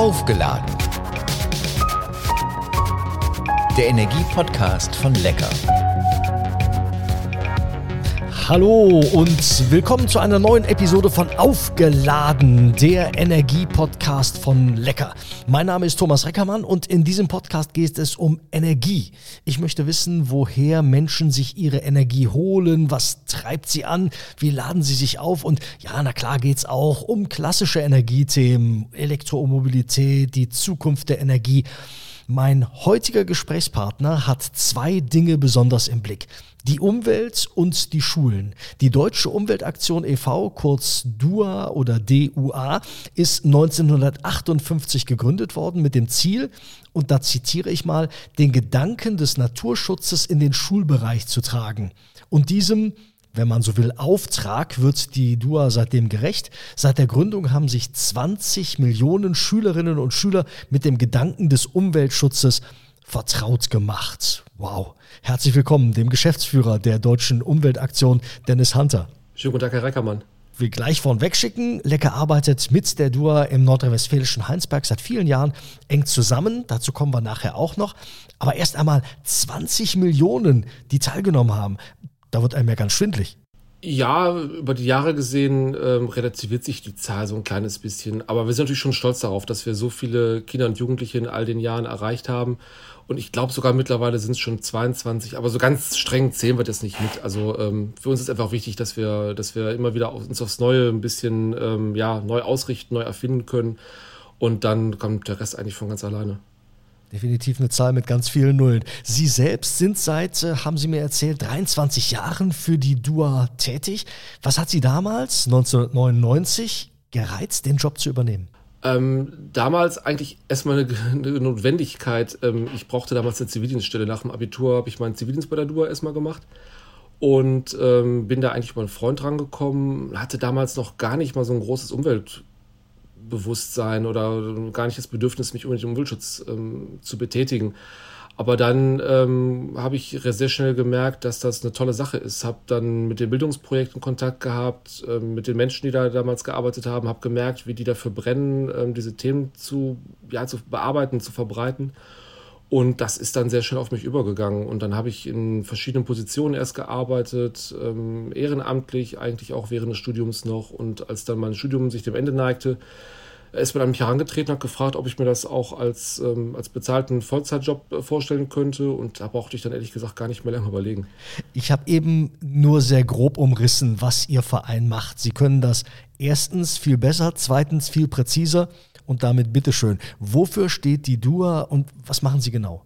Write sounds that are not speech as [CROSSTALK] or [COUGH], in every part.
Aufgeladen. Der Energie-Podcast von Lecker. Hallo und willkommen zu einer neuen Episode von Aufgeladen, der Energie-Podcast von Lecker. Mein Name ist Thomas Reckermann und in diesem Podcast geht es um Energie. Ich möchte wissen, woher Menschen sich ihre Energie holen, was treibt sie an, wie laden sie sich auf und ja, na klar geht es auch um klassische Energiethemen, Elektromobilität, die Zukunft der Energie. Mein heutiger Gesprächspartner hat zwei Dinge besonders im Blick die Umwelt und die Schulen. Die Deutsche Umweltaktion e.V., kurz DUA oder DUA, ist 1958 gegründet worden mit dem Ziel, und da zitiere ich mal, den Gedanken des Naturschutzes in den Schulbereich zu tragen und diesem wenn man so will, Auftrag wird die DUA seitdem gerecht. Seit der Gründung haben sich 20 Millionen Schülerinnen und Schüler mit dem Gedanken des Umweltschutzes vertraut gemacht. Wow. Herzlich willkommen dem Geschäftsführer der Deutschen Umweltaktion, Dennis Hunter. Schönen guten Tag, Herr Reckermann. Wir gleich vornweg schicken. Lecker arbeitet mit der DUA im nordrhein-westfälischen Heinsberg seit vielen Jahren eng zusammen. Dazu kommen wir nachher auch noch. Aber erst einmal 20 Millionen, die teilgenommen haben. Da wird einem ja ganz schwindlig. Ja, über die Jahre gesehen ähm, relativiert sich die Zahl so ein kleines bisschen. Aber wir sind natürlich schon stolz darauf, dass wir so viele Kinder und Jugendliche in all den Jahren erreicht haben. Und ich glaube sogar mittlerweile sind es schon 22, aber so ganz streng zählen wir das nicht mit. Also ähm, für uns ist einfach wichtig, dass wir, dass wir immer wieder uns aufs Neue ein bisschen ähm, ja, neu ausrichten, neu erfinden können. Und dann kommt der Rest eigentlich von ganz alleine. Definitiv eine Zahl mit ganz vielen Nullen. Sie selbst sind seit, äh, haben Sie mir erzählt, 23 Jahren für die DUA tätig. Was hat Sie damals, 1999, gereizt, den Job zu übernehmen? Ähm, damals eigentlich erstmal eine, eine Notwendigkeit. Ähm, ich brauchte damals eine Zivildienststelle. Nach dem Abitur habe ich meinen Zivildienst bei der DUA erstmal gemacht und ähm, bin da eigentlich über einen Freund rangekommen. Hatte damals noch gar nicht mal so ein großes Umwelt Bewusstsein oder gar nicht das Bedürfnis, mich unbedingt im Umweltschutz ähm, zu betätigen. Aber dann ähm, habe ich sehr schnell gemerkt, dass das eine tolle Sache ist. Habe dann mit den Bildungsprojekten Kontakt gehabt, ähm, mit den Menschen, die da damals gearbeitet haben, habe gemerkt, wie die dafür brennen, ähm, diese Themen zu, ja, zu bearbeiten, zu verbreiten. Und das ist dann sehr schnell auf mich übergegangen. Und dann habe ich in verschiedenen Positionen erst gearbeitet, ähm, ehrenamtlich, eigentlich auch während des Studiums noch. Und als dann mein Studium sich dem Ende neigte, ist man an mich herangetreten, hat gefragt, ob ich mir das auch als, ähm, als bezahlten Vollzeitjob äh, vorstellen könnte. Und da brauchte ich dann ehrlich gesagt gar nicht mehr lange überlegen. Ich habe eben nur sehr grob umrissen, was Ihr Verein macht. Sie können das erstens viel besser, zweitens viel präziser und damit bitteschön. Wofür steht die DUA und was machen Sie genau?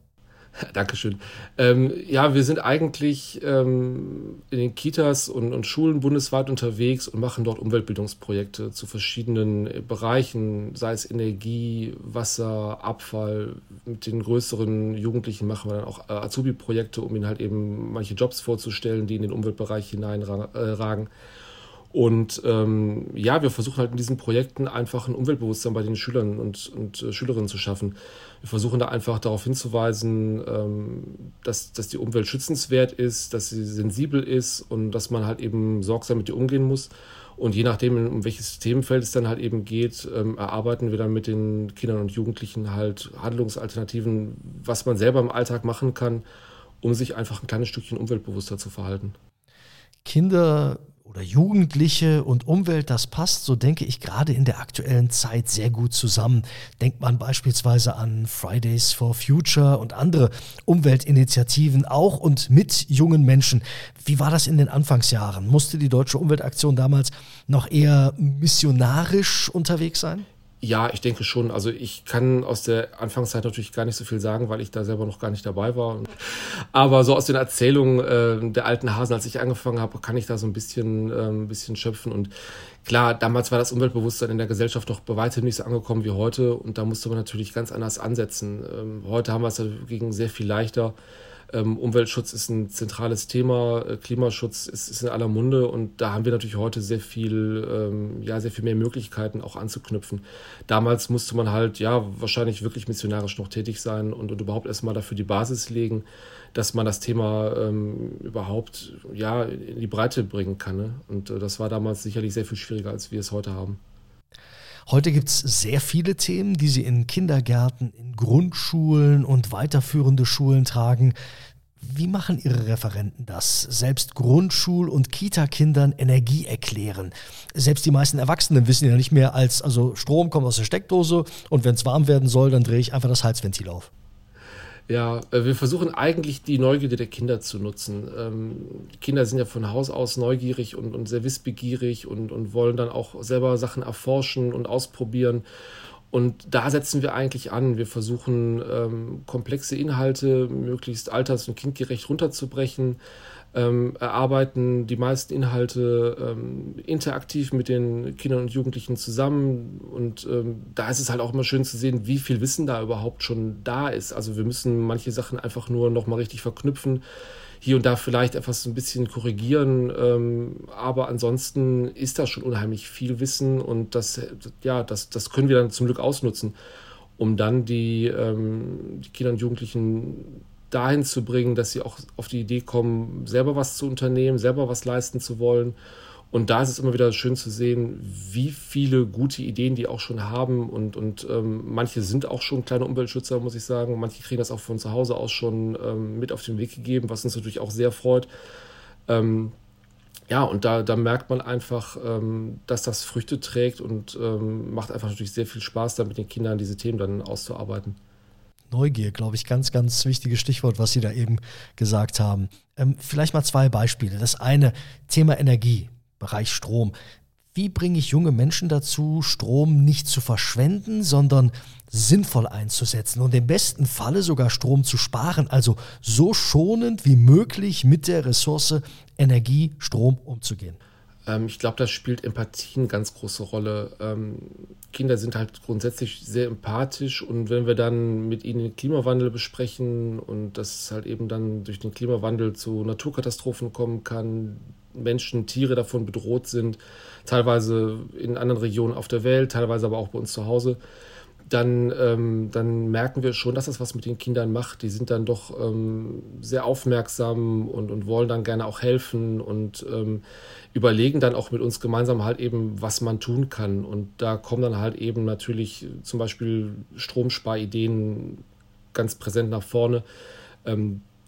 Dankeschön. Ähm, ja, wir sind eigentlich ähm, in den Kitas und, und, Schulen bundesweit unterwegs und machen dort Umweltbildungsprojekte zu verschiedenen Bereichen, sei es Energie, Wasser, Abfall. Mit den größeren Jugendlichen machen wir dann auch äh, Azubi-Projekte, um ihnen halt eben manche Jobs vorzustellen, die in den Umweltbereich hineinragen. Äh, und ähm, ja, wir versuchen halt in diesen Projekten einfach ein Umweltbewusstsein bei den Schülern und, und äh, Schülerinnen zu schaffen. Wir versuchen da einfach darauf hinzuweisen, ähm, dass, dass die Umwelt schützenswert ist, dass sie sensibel ist und dass man halt eben sorgsam mit ihr umgehen muss. Und je nachdem, um welches Themenfeld es dann halt eben geht, ähm, erarbeiten wir dann mit den Kindern und Jugendlichen halt Handlungsalternativen, was man selber im Alltag machen kann, um sich einfach ein kleines Stückchen umweltbewusster zu verhalten. Kinder oder Jugendliche und Umwelt, das passt, so denke ich, gerade in der aktuellen Zeit sehr gut zusammen. Denkt man beispielsweise an Fridays for Future und andere Umweltinitiativen auch und mit jungen Menschen. Wie war das in den Anfangsjahren? Musste die Deutsche Umweltaktion damals noch eher missionarisch unterwegs sein? Ja, ich denke schon. Also ich kann aus der Anfangszeit natürlich gar nicht so viel sagen, weil ich da selber noch gar nicht dabei war. Aber so aus den Erzählungen äh, der alten Hasen, als ich angefangen habe, kann ich da so ein bisschen, äh, ein bisschen schöpfen. Und klar, damals war das Umweltbewusstsein in der Gesellschaft doch bei weitem nicht so angekommen wie heute. Und da musste man natürlich ganz anders ansetzen. Ähm, heute haben wir es dagegen sehr viel leichter. Ähm, Umweltschutz ist ein zentrales Thema, äh, Klimaschutz ist, ist, in aller Munde und da haben wir natürlich heute sehr viel, ähm, ja, sehr viel mehr Möglichkeiten auch anzuknüpfen. Damals musste man halt, ja, wahrscheinlich wirklich missionarisch noch tätig sein und, und überhaupt erstmal dafür die Basis legen, dass man das Thema ähm, überhaupt, ja, in die Breite bringen kann. Ne? Und äh, das war damals sicherlich sehr viel schwieriger, als wir es heute haben. Heute gibt es sehr viele Themen, die Sie in Kindergärten, in Grundschulen und weiterführende Schulen tragen. Wie machen Ihre Referenten das? Selbst Grundschul- und Kita-Kindern Energie erklären. Selbst die meisten Erwachsenen wissen ja nicht mehr als, also Strom kommt aus der Steckdose und wenn es warm werden soll, dann drehe ich einfach das Heizventil auf. Ja, äh, wir versuchen eigentlich die Neugierde der Kinder zu nutzen. Ähm, Kinder sind ja von Haus aus neugierig und, und sehr wissbegierig und, und wollen dann auch selber Sachen erforschen und ausprobieren. Und da setzen wir eigentlich an. Wir versuchen, ähm, komplexe Inhalte möglichst alters- und kindgerecht runterzubrechen, ähm, erarbeiten die meisten Inhalte ähm, interaktiv mit den Kindern und Jugendlichen zusammen. Und ähm, da ist es halt auch immer schön zu sehen, wie viel Wissen da überhaupt schon da ist. Also wir müssen manche Sachen einfach nur nochmal richtig verknüpfen hier und da vielleicht etwas ein bisschen korrigieren, ähm, aber ansonsten ist da schon unheimlich viel Wissen und das, ja, das, das können wir dann zum Glück ausnutzen, um dann die, ähm, die Kinder und Jugendlichen dahin zu bringen, dass sie auch auf die Idee kommen, selber was zu unternehmen, selber was leisten zu wollen und da ist es immer wieder schön zu sehen, wie viele gute Ideen die auch schon haben. Und, und ähm, manche sind auch schon kleine Umweltschützer, muss ich sagen. Manche kriegen das auch von zu Hause aus schon ähm, mit auf den Weg gegeben, was uns natürlich auch sehr freut. Ähm, ja, und da, da merkt man einfach, ähm, dass das Früchte trägt und ähm, macht einfach natürlich sehr viel Spaß, da mit den Kindern diese Themen dann auszuarbeiten. Neugier, glaube ich, ganz, ganz wichtiges Stichwort, was Sie da eben gesagt haben. Ähm, vielleicht mal zwei Beispiele. Das eine, Thema Energie. Bereich Strom. Wie bringe ich junge Menschen dazu, Strom nicht zu verschwenden, sondern sinnvoll einzusetzen und im besten Falle sogar Strom zu sparen, also so schonend wie möglich mit der Ressource Energie, Strom umzugehen? Ähm, ich glaube, das spielt Empathie eine ganz große Rolle. Ähm, Kinder sind halt grundsätzlich sehr empathisch und wenn wir dann mit ihnen den Klimawandel besprechen und dass es halt eben dann durch den Klimawandel zu Naturkatastrophen kommen kann, Menschen, Tiere davon bedroht sind, teilweise in anderen Regionen auf der Welt, teilweise aber auch bei uns zu Hause, dann, ähm, dann merken wir schon, dass das was mit den Kindern macht. Die sind dann doch ähm, sehr aufmerksam und, und wollen dann gerne auch helfen und ähm, überlegen dann auch mit uns gemeinsam halt eben, was man tun kann. Und da kommen dann halt eben natürlich zum Beispiel Stromsparideen ganz präsent nach vorne.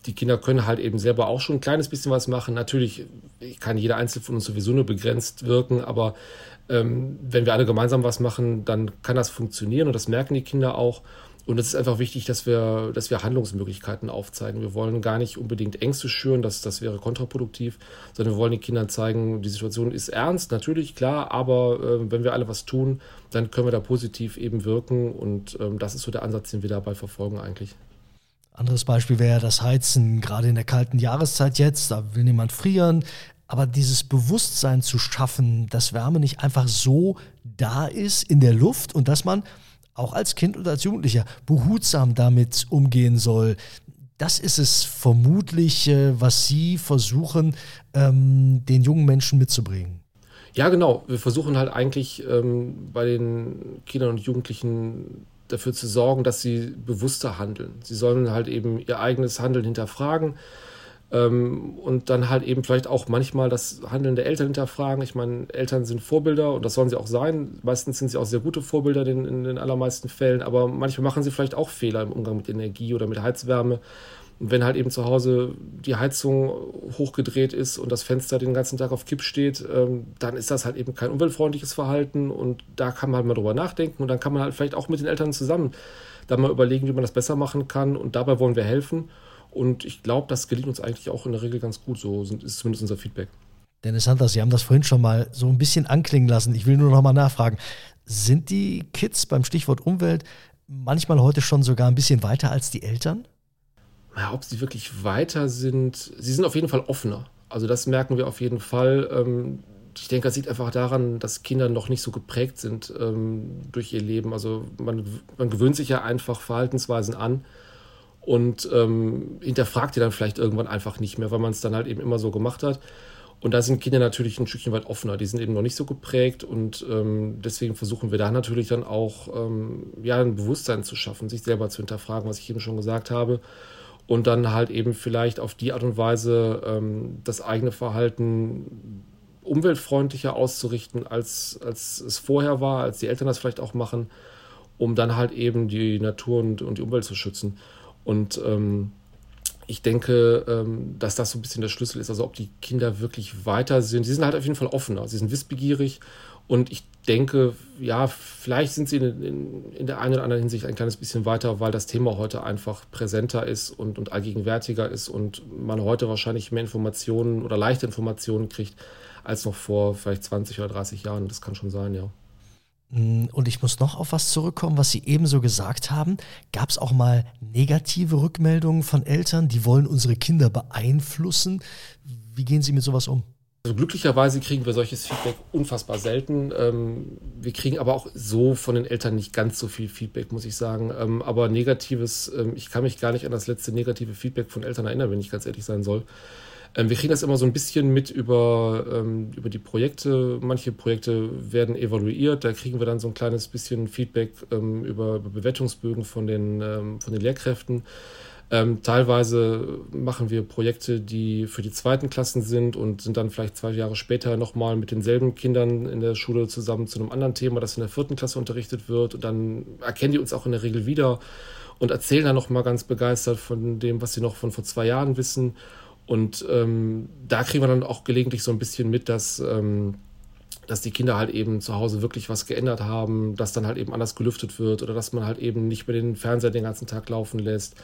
Die Kinder können halt eben selber auch schon ein kleines bisschen was machen. Natürlich kann jeder Einzelne von uns sowieso nur begrenzt wirken, aber ähm, wenn wir alle gemeinsam was machen, dann kann das funktionieren und das merken die Kinder auch. Und es ist einfach wichtig, dass wir, dass wir Handlungsmöglichkeiten aufzeigen. Wir wollen gar nicht unbedingt Ängste schüren, das, das wäre kontraproduktiv, sondern wir wollen den Kindern zeigen, die Situation ist ernst, natürlich, klar, aber äh, wenn wir alle was tun, dann können wir da positiv eben wirken und ähm, das ist so der Ansatz, den wir dabei verfolgen eigentlich. Anderes Beispiel wäre das Heizen, gerade in der kalten Jahreszeit jetzt, da will niemand frieren. Aber dieses Bewusstsein zu schaffen, dass Wärme nicht einfach so da ist in der Luft und dass man auch als Kind oder als Jugendlicher behutsam damit umgehen soll, das ist es vermutlich, äh, was Sie versuchen, ähm, den jungen Menschen mitzubringen. Ja, genau. Wir versuchen halt eigentlich ähm, bei den Kindern und Jugendlichen dafür zu sorgen, dass sie bewusster handeln. Sie sollen halt eben ihr eigenes Handeln hinterfragen ähm, und dann halt eben vielleicht auch manchmal das Handeln der Eltern hinterfragen. Ich meine, Eltern sind Vorbilder und das sollen sie auch sein. Meistens sind sie auch sehr gute Vorbilder in, in den allermeisten Fällen, aber manchmal machen sie vielleicht auch Fehler im Umgang mit Energie oder mit Heizwärme. Und wenn halt eben zu Hause die Heizung hochgedreht ist und das Fenster den ganzen Tag auf Kipp steht, ähm, dann ist das halt eben kein umweltfreundliches Verhalten und da kann man halt mal drüber nachdenken und dann kann man halt vielleicht auch mit den Eltern zusammen da mal überlegen, wie man das besser machen kann und dabei wollen wir helfen. Und ich glaube, das gelingt uns eigentlich auch in der Regel ganz gut. So ist zumindest unser Feedback. Dennis Hunter, Sie haben das vorhin schon mal so ein bisschen anklingen lassen. Ich will nur noch mal nachfragen. Sind die Kids beim Stichwort Umwelt manchmal heute schon sogar ein bisschen weiter als die Eltern? Ja, ob sie wirklich weiter sind. Sie sind auf jeden Fall offener. Also das merken wir auf jeden Fall. Ähm, ich denke, das liegt einfach daran, dass Kinder noch nicht so geprägt sind ähm, durch ihr Leben. Also man, man gewöhnt sich ja einfach Verhaltensweisen an und ähm, hinterfragt die dann vielleicht irgendwann einfach nicht mehr, weil man es dann halt eben immer so gemacht hat. Und da sind Kinder natürlich ein Stückchen weit offener. Die sind eben noch nicht so geprägt und ähm, deswegen versuchen wir da natürlich dann auch ähm, ja, ein Bewusstsein zu schaffen, sich selber zu hinterfragen, was ich eben schon gesagt habe und dann halt eben vielleicht auf die Art und Weise ähm, das eigene Verhalten umweltfreundlicher auszurichten, als, als es vorher war, als die Eltern das vielleicht auch machen, um dann halt eben die Natur und, und die Umwelt zu schützen. Und ähm, ich denke, ähm, dass das so ein bisschen der Schlüssel ist. Also ob die Kinder wirklich weiter sind. Sie sind halt auf jeden Fall offener. Sie sind wissbegierig. Und ich denke, ja, vielleicht sind sie in, in, in, der einen oder anderen Hinsicht ein kleines bisschen weiter, weil das Thema heute einfach präsenter ist und, und allgegenwärtiger ist und man heute wahrscheinlich mehr Informationen oder leichte Informationen kriegt als noch vor vielleicht 20 oder 30 Jahren. Das kann schon sein, ja. Mm, und ich muss noch auf was zurückkommen, was Sie ebenso gesagt haben. Gab es auch mal negative Rückmeldungen von Eltern, die wollen unsere Kinder beeinflussen? Wie gehen Sie mit sowas um? Also glücklicherweise kriegen wir solches Feedback unfassbar selten. Ähm, wir kriegen aber auch so von den Eltern nicht ganz so viel Feedback, muss ich sagen. Ähm, aber negatives, ähm, ich kann mich gar nicht an das letzte negative Feedback von Eltern erinnern, wenn ich ganz ehrlich sein soll. Ähm, wir kriegen das immer so ein bisschen mit über, ähm, über die Projekte. Manche Projekte werden evaluiert, da kriegen wir dann so ein kleines bisschen Feedback ähm, über, über, Bewertungsbögen von den, von den Lehrkräften. Ähm, teilweise machen wir Projekte, die für die zweiten Klassen sind und sind dann vielleicht zwei Jahre später nochmal mit denselben Kindern in der Schule zusammen zu einem anderen Thema, das in der vierten Klasse unterrichtet wird. Und dann erkennen die uns auch in der Regel wieder und erzählen dann nochmal ganz begeistert von dem, was sie noch von vor zwei Jahren wissen. Und ähm, da kriegen wir dann auch gelegentlich so ein bisschen mit, dass, ähm, dass die Kinder halt eben zu Hause wirklich was geändert haben, dass dann halt eben anders gelüftet wird oder dass man halt eben nicht mehr den Fernseher den ganzen Tag laufen lässt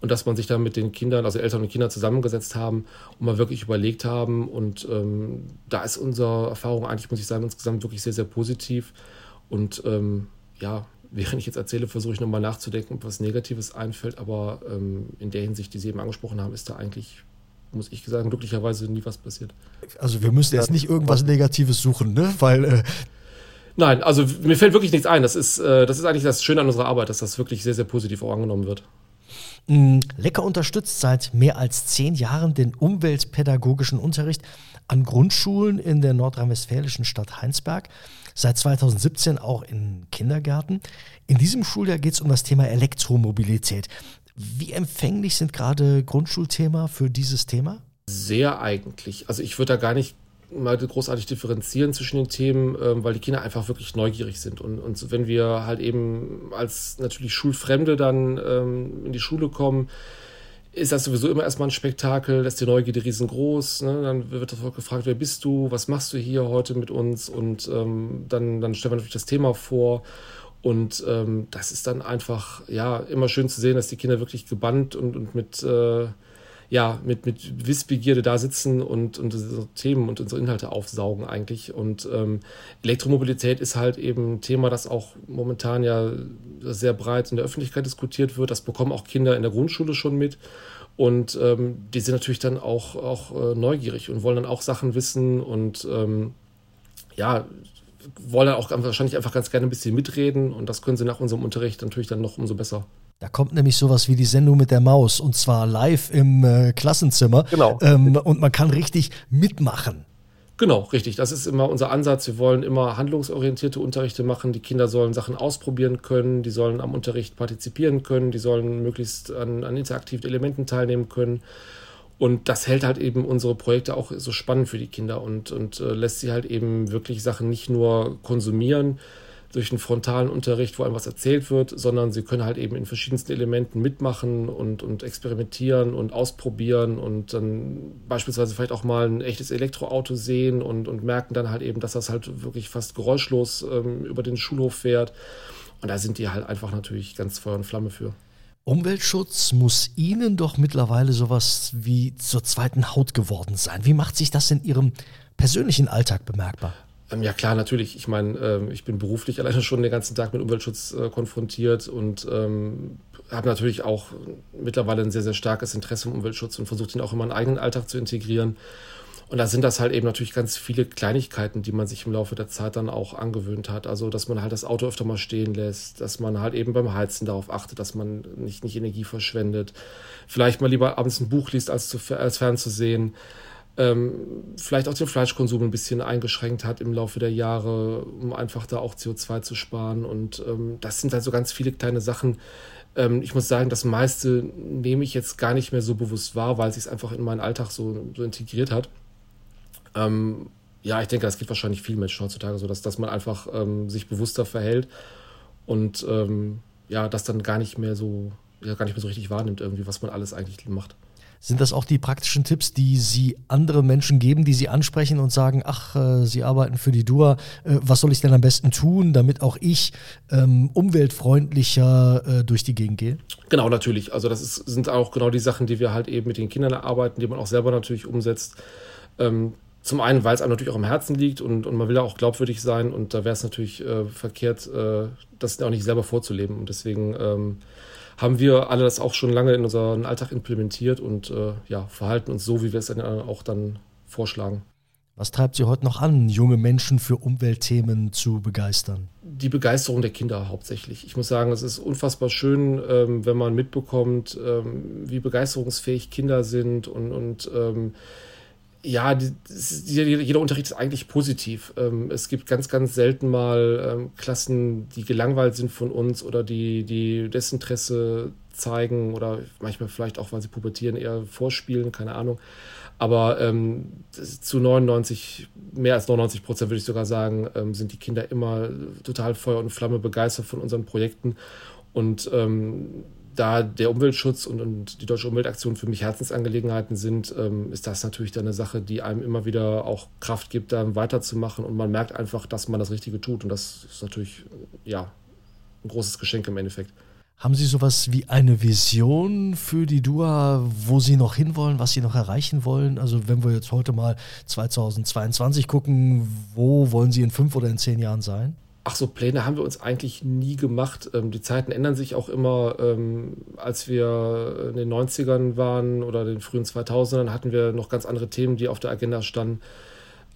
und dass man sich dann mit den Kindern, also Eltern und Kinder zusammengesetzt haben und mal wirklich überlegt haben. Und ähm, da ist unsere Erfahrung eigentlich, muss ich sagen, insgesamt wirklich sehr, sehr positiv. Und ähm, ja, während ich jetzt erzähle, versuche ich nochmal nachzudenken, ob was Negatives einfällt. Aber ähm, in der Hinsicht, die Sie eben angesprochen haben, ist da eigentlich muss ich sagen, glücklicherweise nie was passiert. Also wir müssen jetzt nicht irgendwas Negatives suchen, ne? Weil äh Nein, also mir fällt wirklich nichts ein. Das ist, äh, das ist eigentlich das Schöne an unserer Arbeit, dass das wirklich sehr, sehr positiv auch angenommen wird. Mm, Lecker unterstützt seit mehr als zehn Jahren den umweltpädagogischen Unterricht an Grundschulen in der nordrhein-westfälischen Stadt Heinsberg. Seit 2017 auch in Kindergärten. In diesem Schuljahr geht es um das Thema Elektromobilität. Wie empfänglich sind gerade Grundschulthema für dieses Thema? Sehr eigentlich. Also ich würde da gar nicht mal großartig differenzieren zwischen den Themen, ähm, weil die Kinder einfach wirklich neugierig sind. Und, und wenn wir halt eben als natürlich Schulfremde dann ähm, in die Schule kommen, ist das sowieso immer erstmal ein Spektakel, da ist die Neugierde riesengroß. Ne? Dann wird gefragt, wer bist du, was machst du hier heute mit uns? Und ähm, dann, dann stellen wir natürlich das Thema vor. Und ähm, das ist dann einfach, ja, immer schön zu sehen, dass die Kinder wirklich gebannt und, und mit, äh, ja, mit, mit Wissbegierde da sitzen und, und unsere Themen und unsere Inhalte aufsaugen eigentlich. Und ähm, Elektromobilität ist halt eben ein Thema, das auch momentan ja sehr breit in der Öffentlichkeit diskutiert wird. Das bekommen auch Kinder in der Grundschule schon mit. Und ähm, die sind natürlich dann auch, auch äh, neugierig und wollen dann auch Sachen wissen und ähm, ja, wollen auch wahrscheinlich einfach ganz gerne ein bisschen mitreden und das können sie nach unserem Unterricht natürlich dann noch umso besser. Da kommt nämlich sowas wie die Sendung mit der Maus und zwar live im äh, Klassenzimmer. Genau. Ähm, und man kann richtig mitmachen. Genau, richtig. Das ist immer unser Ansatz. Wir wollen immer handlungsorientierte Unterrichte machen. Die Kinder sollen Sachen ausprobieren können, die sollen am Unterricht partizipieren können, die sollen möglichst an, an interaktiven Elementen teilnehmen können. Und das hält halt eben unsere Projekte auch so spannend für die Kinder und, und äh, lässt sie halt eben wirklich Sachen nicht nur konsumieren durch einen frontalen Unterricht, wo einem was erzählt wird, sondern sie können halt eben in verschiedensten Elementen mitmachen und, und experimentieren und ausprobieren und dann beispielsweise vielleicht auch mal ein echtes Elektroauto sehen und, und merken dann halt eben, dass das halt wirklich fast geräuschlos ähm, über den Schulhof fährt. Und da sind die halt einfach natürlich ganz Feuer und Flamme für. Umweltschutz muss Ihnen doch mittlerweile sowas wie zur zweiten Haut geworden sein. Wie macht sich das in Ihrem persönlichen Alltag bemerkbar? Ähm, ja klar, natürlich. Ich meine, ähm, ich bin beruflich [LAUGHS] alleine schon den ganzen Tag mit Umweltschutz äh, konfrontiert und ähm, habe natürlich auch mittlerweile ein sehr, sehr starkes Interesse im Umweltschutz und versuche ihn auch in meinen eigenen Alltag zu integrieren. Und da sind das halt eben natürlich ganz viele Kleinigkeiten, die man sich im Laufe der Zeit dann auch angewöhnt hat. Also, dass man halt das Auto öfter mal stehen lässt, dass man halt eben beim Heizen darauf achtet, dass man nicht, nicht Energie verschwendet. Vielleicht mal lieber abends ein Buch liest, als, zu, als fernzusehen. Ähm, vielleicht auch den Fleischkonsum ein bisschen eingeschränkt hat im Laufe der Jahre, um einfach da auch CO2 zu sparen. Und ähm, das sind halt so ganz viele kleine Sachen. Ähm, ich muss sagen, das meiste nehme ich jetzt gar nicht mehr so bewusst wahr, weil es sich einfach in meinen Alltag so, so integriert hat. Ähm, ja, ich denke, das geht wahrscheinlich vielen Menschen heutzutage so, dass, dass man einfach ähm, sich bewusster verhält und ähm, ja, das dann gar nicht mehr so, ja, gar nicht mehr so richtig wahrnimmt, irgendwie, was man alles eigentlich macht. Sind das auch die praktischen Tipps, die Sie anderen Menschen geben, die Sie ansprechen und sagen, ach, äh, Sie arbeiten für die DUA, äh, was soll ich denn am besten tun, damit auch ich ähm, umweltfreundlicher äh, durch die Gegend gehe? Genau, natürlich. Also das ist, sind auch genau die Sachen, die wir halt eben mit den Kindern erarbeiten, die man auch selber natürlich umsetzt. Ähm, zum einen, weil es einem natürlich auch am Herzen liegt und, und man will ja auch glaubwürdig sein und da wäre es natürlich äh, verkehrt, äh, das auch nicht selber vorzuleben. Und deswegen ähm, haben wir alle das auch schon lange in unseren Alltag implementiert und äh, ja, verhalten uns so, wie wir es dann auch dann vorschlagen. Was treibt Sie heute noch an, junge Menschen für Umweltthemen zu begeistern? Die Begeisterung der Kinder hauptsächlich. Ich muss sagen, es ist unfassbar schön, ähm, wenn man mitbekommt, ähm, wie begeisterungsfähig Kinder sind und, und ähm, ja, die, jeder Unterricht ist eigentlich positiv. Ähm, es gibt ganz, ganz selten mal ähm, Klassen, die gelangweilt sind von uns oder die, die Desinteresse zeigen oder manchmal vielleicht auch, weil sie pubertieren, eher vorspielen, keine Ahnung. Aber ähm, zu 99, mehr als 99 Prozent würde ich sogar sagen, ähm, sind die Kinder immer total Feuer und Flamme begeistert von unseren Projekten. Und ähm, da der Umweltschutz und, und, die Deutsche Umweltaktion für mich Herzensangelegenheiten sind, ähm, ist das natürlich dann eine Sache, die einem immer wieder auch Kraft gibt, dann weiterzumachen. Und man merkt einfach, dass man das Richtige tut. Und das ist natürlich, ja, ein großes Geschenk im Endeffekt. Haben Sie sowas wie eine Vision für die DUA, wo Sie noch hinwollen, was Sie noch erreichen wollen? Also wenn wir jetzt heute mal 2022 gucken, wo wollen Sie in fünf oder in zehn Jahren sein? Ach so, Pläne haben wir uns eigentlich nie gemacht. Ähm, die Zeiten ändern sich auch immer. Ähm, als wir in den 90ern waren oder den frühen 2000ern hatten wir noch ganz andere Themen, die auf der Agenda standen.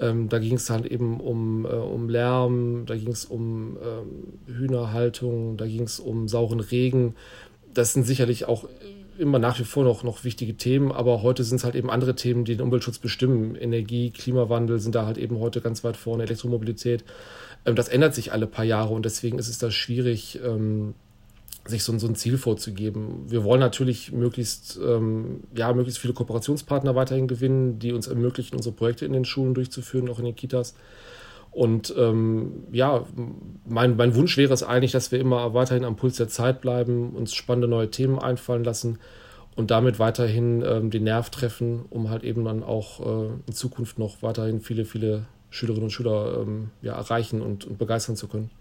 Ähm, da ging es halt eben um, äh, um Lärm, da ging es um ähm, Hühnerhaltung, da ging es um sauren Regen. Das sind sicherlich auch immer nach wie vor noch, noch wichtige Themen, aber heute sind es halt eben andere Themen, die den Umweltschutz bestimmen. Energie, Klimawandel sind da halt eben heute ganz weit vorne, Elektromobilität. Ähm, das ändert sich alle paar Jahre und deswegen ist es da schwierig, ähm, sich so, so, ein Ziel vorzugeben. Wir wollen natürlich möglichst, ähm, ja, möglichst viele Kooperationspartner weiterhin gewinnen, die uns ermöglichen, unsere Projekte in den Schulen durchzuführen, auch in den Kitas. Und ähm, ja, mein, mein Wunsch wäre es eigentlich, dass wir immer weiterhin am Puls der Zeit bleiben, uns spannende neue Themen einfallen lassen und damit weiterhin ähm, den Nerv treffen, um halt eben dann auch äh, in Zukunft noch weiterhin viele, viele Schülerinnen und Schüler ähm, ja, erreichen und, und begeistern zu können.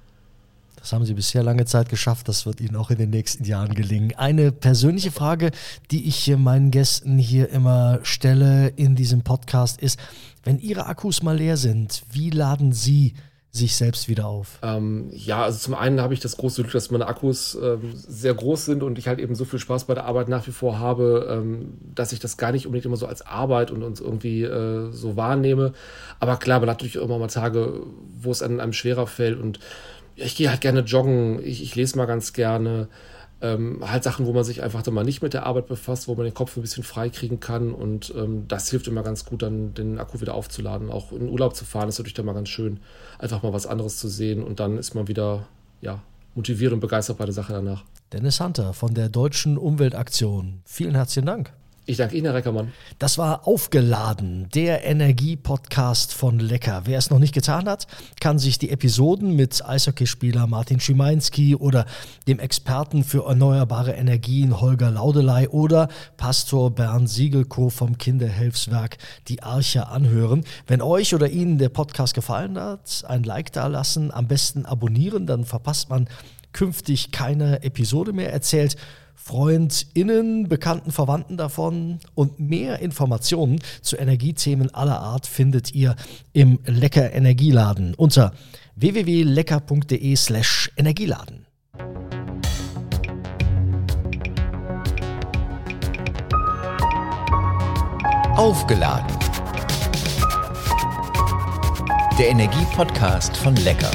Das haben Sie bisher lange Zeit geschafft. Das wird Ihnen auch in den nächsten Jahren gelingen. Eine persönliche Frage, die ich meinen Gästen hier immer stelle in diesem Podcast ist, wenn Ihre Akkus mal leer sind, wie laden Sie sich selbst wieder auf? Ähm, ja, also zum einen habe ich das große Glück, dass meine Akkus ähm, sehr groß sind und ich halt eben so viel Spaß bei der Arbeit nach wie vor habe, ähm, dass ich das gar nicht unbedingt immer so als Arbeit und uns irgendwie äh, so wahrnehme. Aber klar, man hat natürlich immer mal Tage, wo es einem, einem schwerer fällt und ich gehe halt gerne joggen, ich, ich lese mal ganz gerne ähm, halt Sachen, wo man sich einfach dann mal nicht mit der Arbeit befasst, wo man den Kopf ein bisschen frei kriegen kann und ähm, das hilft immer ganz gut, dann den Akku wieder aufzuladen. Auch in Urlaub zu fahren ist natürlich dann mal ganz schön, einfach mal was anderes zu sehen und dann ist man wieder ja, motiviert und begeistert bei der Sache danach. Dennis Hunter von der Deutschen Umweltaktion. Vielen herzlichen Dank. Ich danke Ihnen, Herr Reckermann. Das war Aufgeladen, der Energie-Podcast von Lecker. Wer es noch nicht getan hat, kann sich die Episoden mit Eishockeyspieler Martin Schimanski oder dem Experten für erneuerbare Energien Holger Laudelei oder Pastor Bernd Siegelko vom Kinderhilfswerk Die Arche anhören. Wenn euch oder Ihnen der Podcast gefallen hat, ein Like da lassen, am besten abonnieren, dann verpasst man künftig keine Episode mehr. Erzählt FreundInnen, Bekannten, Verwandten davon und mehr Informationen zu Energiethemen aller Art findet ihr im Lecker Energieladen unter www.lecker.de slash Energieladen. Aufgeladen. Der Energie-Podcast von Lecker.